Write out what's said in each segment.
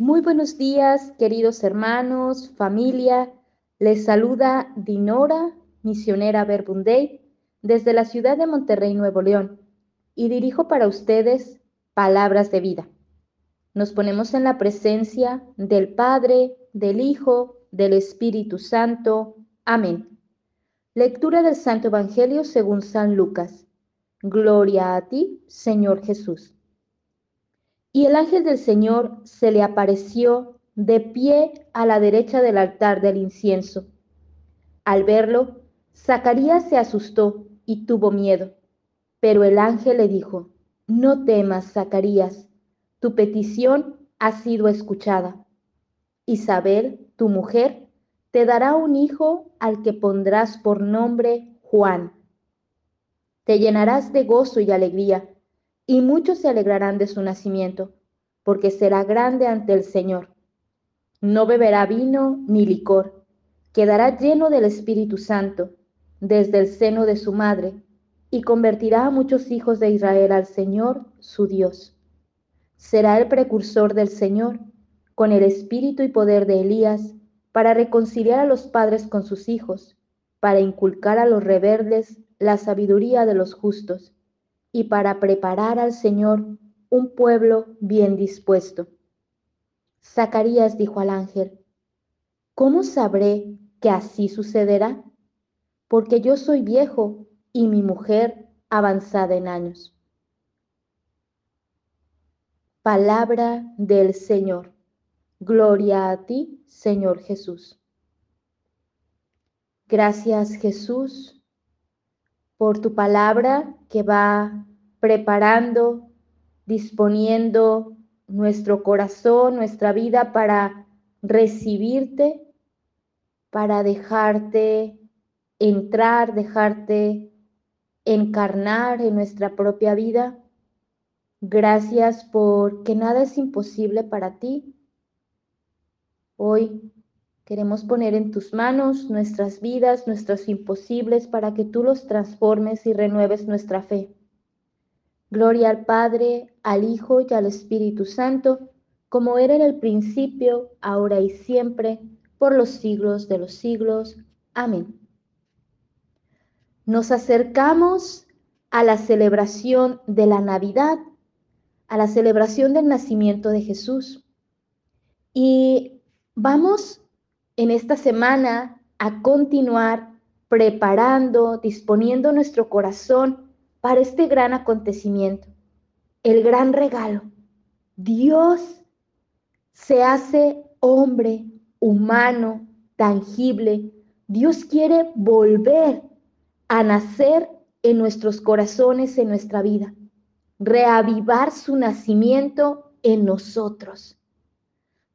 Muy buenos días, queridos hermanos, familia. Les saluda Dinora, misionera Verbunday, desde la ciudad de Monterrey, Nuevo León, y dirijo para ustedes palabras de vida. Nos ponemos en la presencia del Padre, del Hijo, del Espíritu Santo. Amén. Lectura del Santo Evangelio según San Lucas. Gloria a ti, Señor Jesús. Y el ángel del Señor se le apareció de pie a la derecha del altar del incienso. Al verlo, Zacarías se asustó y tuvo miedo. Pero el ángel le dijo, no temas, Zacarías, tu petición ha sido escuchada. Isabel, tu mujer, te dará un hijo al que pondrás por nombre Juan. Te llenarás de gozo y alegría y muchos se alegrarán de su nacimiento, porque será grande ante el Señor. No beberá vino ni licor, quedará lleno del Espíritu Santo desde el seno de su madre, y convertirá a muchos hijos de Israel al Señor, su Dios. Será el precursor del Señor, con el espíritu y poder de Elías, para reconciliar a los padres con sus hijos, para inculcar a los rebeldes la sabiduría de los justos y para preparar al Señor un pueblo bien dispuesto. Zacarías dijo al ángel, ¿cómo sabré que así sucederá? Porque yo soy viejo y mi mujer avanzada en años. Palabra del Señor. Gloria a ti, Señor Jesús. Gracias Jesús por tu palabra que va preparando, disponiendo nuestro corazón, nuestra vida para recibirte, para dejarte entrar, dejarte encarnar en nuestra propia vida. Gracias porque nada es imposible para ti. Hoy Queremos poner en tus manos nuestras vidas, nuestros imposibles, para que tú los transformes y renueves nuestra fe. Gloria al Padre, al Hijo y al Espíritu Santo, como era en el principio, ahora y siempre, por los siglos de los siglos. Amén. Nos acercamos a la celebración de la Navidad, a la celebración del nacimiento de Jesús. Y vamos en esta semana a continuar preparando, disponiendo nuestro corazón para este gran acontecimiento, el gran regalo. Dios se hace hombre, humano, tangible. Dios quiere volver a nacer en nuestros corazones, en nuestra vida, reavivar su nacimiento en nosotros.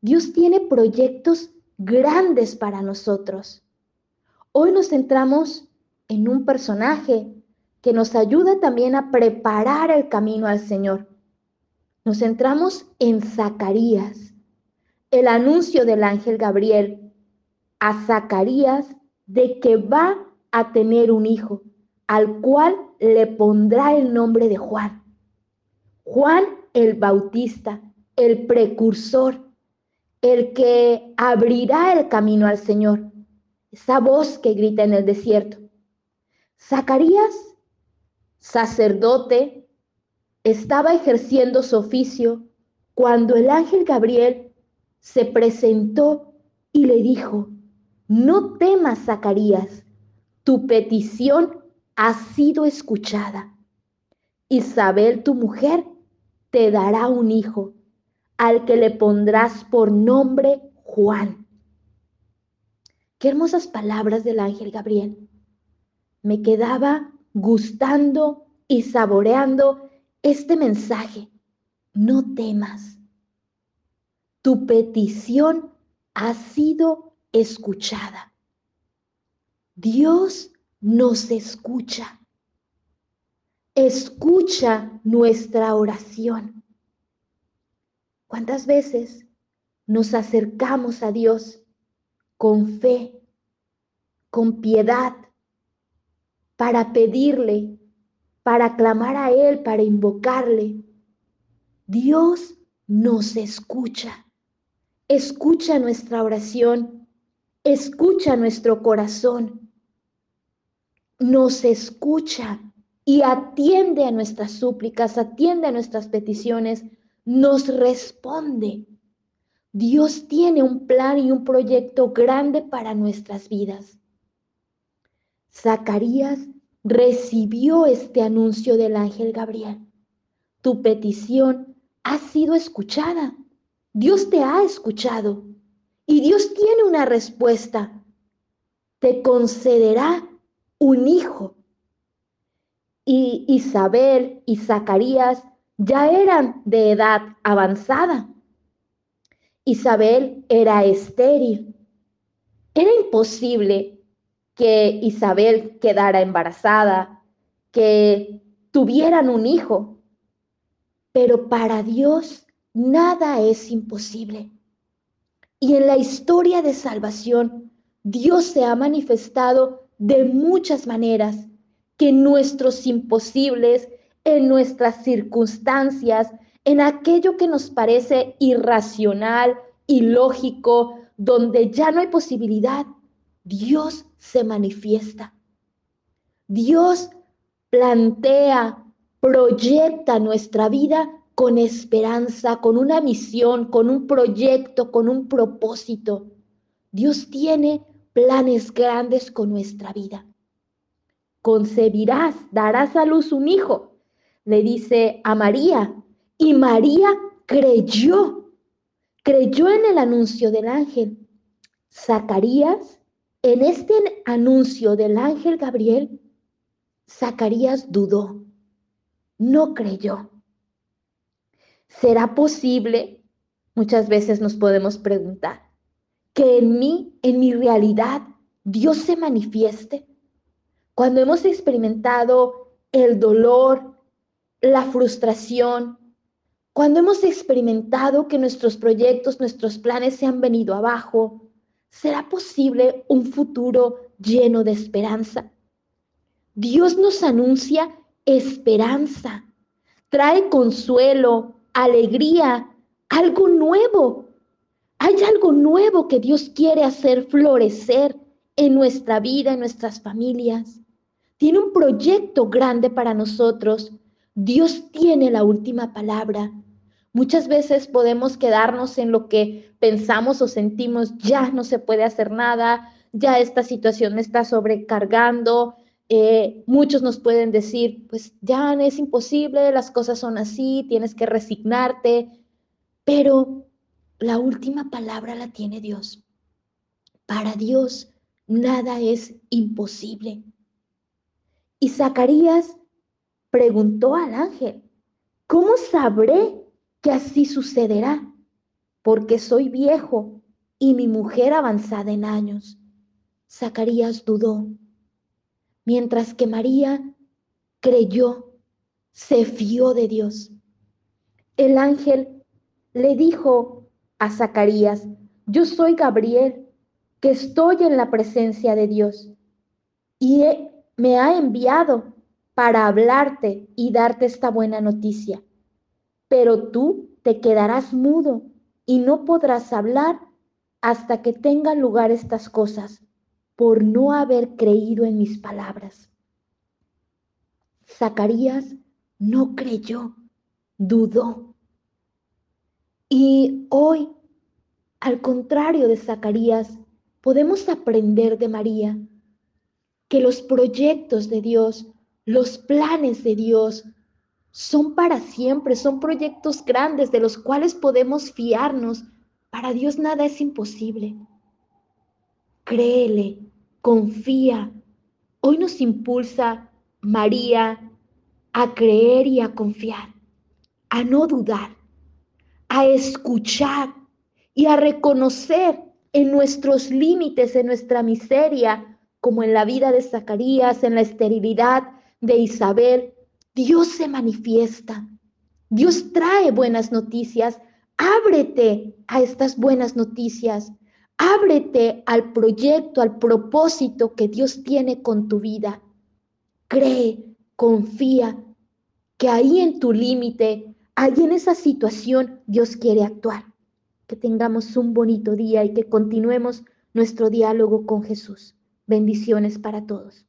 Dios tiene proyectos grandes para nosotros. Hoy nos centramos en un personaje que nos ayuda también a preparar el camino al Señor. Nos centramos en Zacarías, el anuncio del ángel Gabriel a Zacarías de que va a tener un hijo, al cual le pondrá el nombre de Juan. Juan el Bautista, el precursor, el que abrirá el camino al Señor. Esa voz que grita en el desierto. Zacarías, sacerdote, estaba ejerciendo su oficio cuando el ángel Gabriel se presentó y le dijo, no temas, Zacarías, tu petición ha sido escuchada. Isabel, tu mujer, te dará un hijo al que le pondrás por nombre Juan. Qué hermosas palabras del ángel Gabriel. Me quedaba gustando y saboreando este mensaje. No temas. Tu petición ha sido escuchada. Dios nos escucha. Escucha nuestra oración. ¿Cuántas veces nos acercamos a Dios con fe, con piedad, para pedirle, para clamar a Él, para invocarle? Dios nos escucha. escucha nuestra oración, escucha nuestro corazón, nos escucha y atiende a nuestras súplicas, atiende a nuestras peticiones, nos responde. Dios tiene un plan y un proyecto grande para nuestras vidas. Zacarías recibió este anuncio del ángel Gabriel. Tu petición ha sido escuchada. Dios te ha escuchado y Dios tiene una respuesta. Te concederá un hijo. Y Isabel y Zacarías ya eran de edad avanzada. Isabel era estéril. Era imposible que Isabel quedara embarazada, que tuvieran un hijo. Pero para Dios nada es imposible. Y en la historia de salvación, Dios se ha manifestado de muchas maneras que nuestros imposibles, en nuestras circunstancias, en aquello que nos parece irracional, ilógico, donde ya no hay posibilidad, Dios se manifiesta. Dios plantea, proyecta nuestra vida con esperanza, con una misión, con un proyecto, con un propósito. Dios tiene planes grandes con nuestra vida. Concebirás, darás a luz un hijo, le dice a María, y María creyó, creyó en el anuncio del ángel. Zacarías en este anuncio del ángel Gabriel, Zacarías dudó, no creyó. ¿Será posible? Muchas veces nos podemos preguntar, que en mí, en mi realidad, Dios se manifieste. Cuando hemos experimentado el dolor, la frustración, cuando hemos experimentado que nuestros proyectos, nuestros planes se han venido abajo, ¿Será posible un futuro lleno de esperanza? Dios nos anuncia esperanza, trae consuelo, alegría, algo nuevo. Hay algo nuevo que Dios quiere hacer florecer en nuestra vida, en nuestras familias. Tiene un proyecto grande para nosotros. Dios tiene la última palabra. Muchas veces podemos quedarnos en lo que pensamos o sentimos, ya no se puede hacer nada, ya esta situación me está sobrecargando. Eh, muchos nos pueden decir, pues ya es imposible, las cosas son así, tienes que resignarte, pero la última palabra la tiene Dios. Para Dios nada es imposible. Y Zacarías preguntó al ángel, ¿cómo sabré que así sucederá, porque soy viejo y mi mujer avanzada en años. Zacarías dudó, mientras que María creyó, se fió de Dios. El ángel le dijo a Zacarías, yo soy Gabriel, que estoy en la presencia de Dios, y me ha enviado para hablarte y darte esta buena noticia pero tú te quedarás mudo y no podrás hablar hasta que tengan lugar estas cosas, por no haber creído en mis palabras. Zacarías no creyó, dudó. Y hoy, al contrario de Zacarías, podemos aprender de María que los proyectos de Dios, los planes de Dios, son para siempre, son proyectos grandes de los cuales podemos fiarnos. Para Dios nada es imposible. Créele, confía. Hoy nos impulsa María a creer y a confiar, a no dudar, a escuchar y a reconocer en nuestros límites, en nuestra miseria, como en la vida de Zacarías, en la esterilidad de Isabel, Dios se manifiesta. Dios trae buenas noticias. Ábrete a estas buenas noticias. Ábrete al proyecto, al propósito que Dios tiene con tu vida. Cree, confía que ahí en tu límite, ahí en esa situación, Dios quiere actuar. que tengamos un bonito día y que continuemos nuestro diálogo con Jesús. Bendiciones para todos.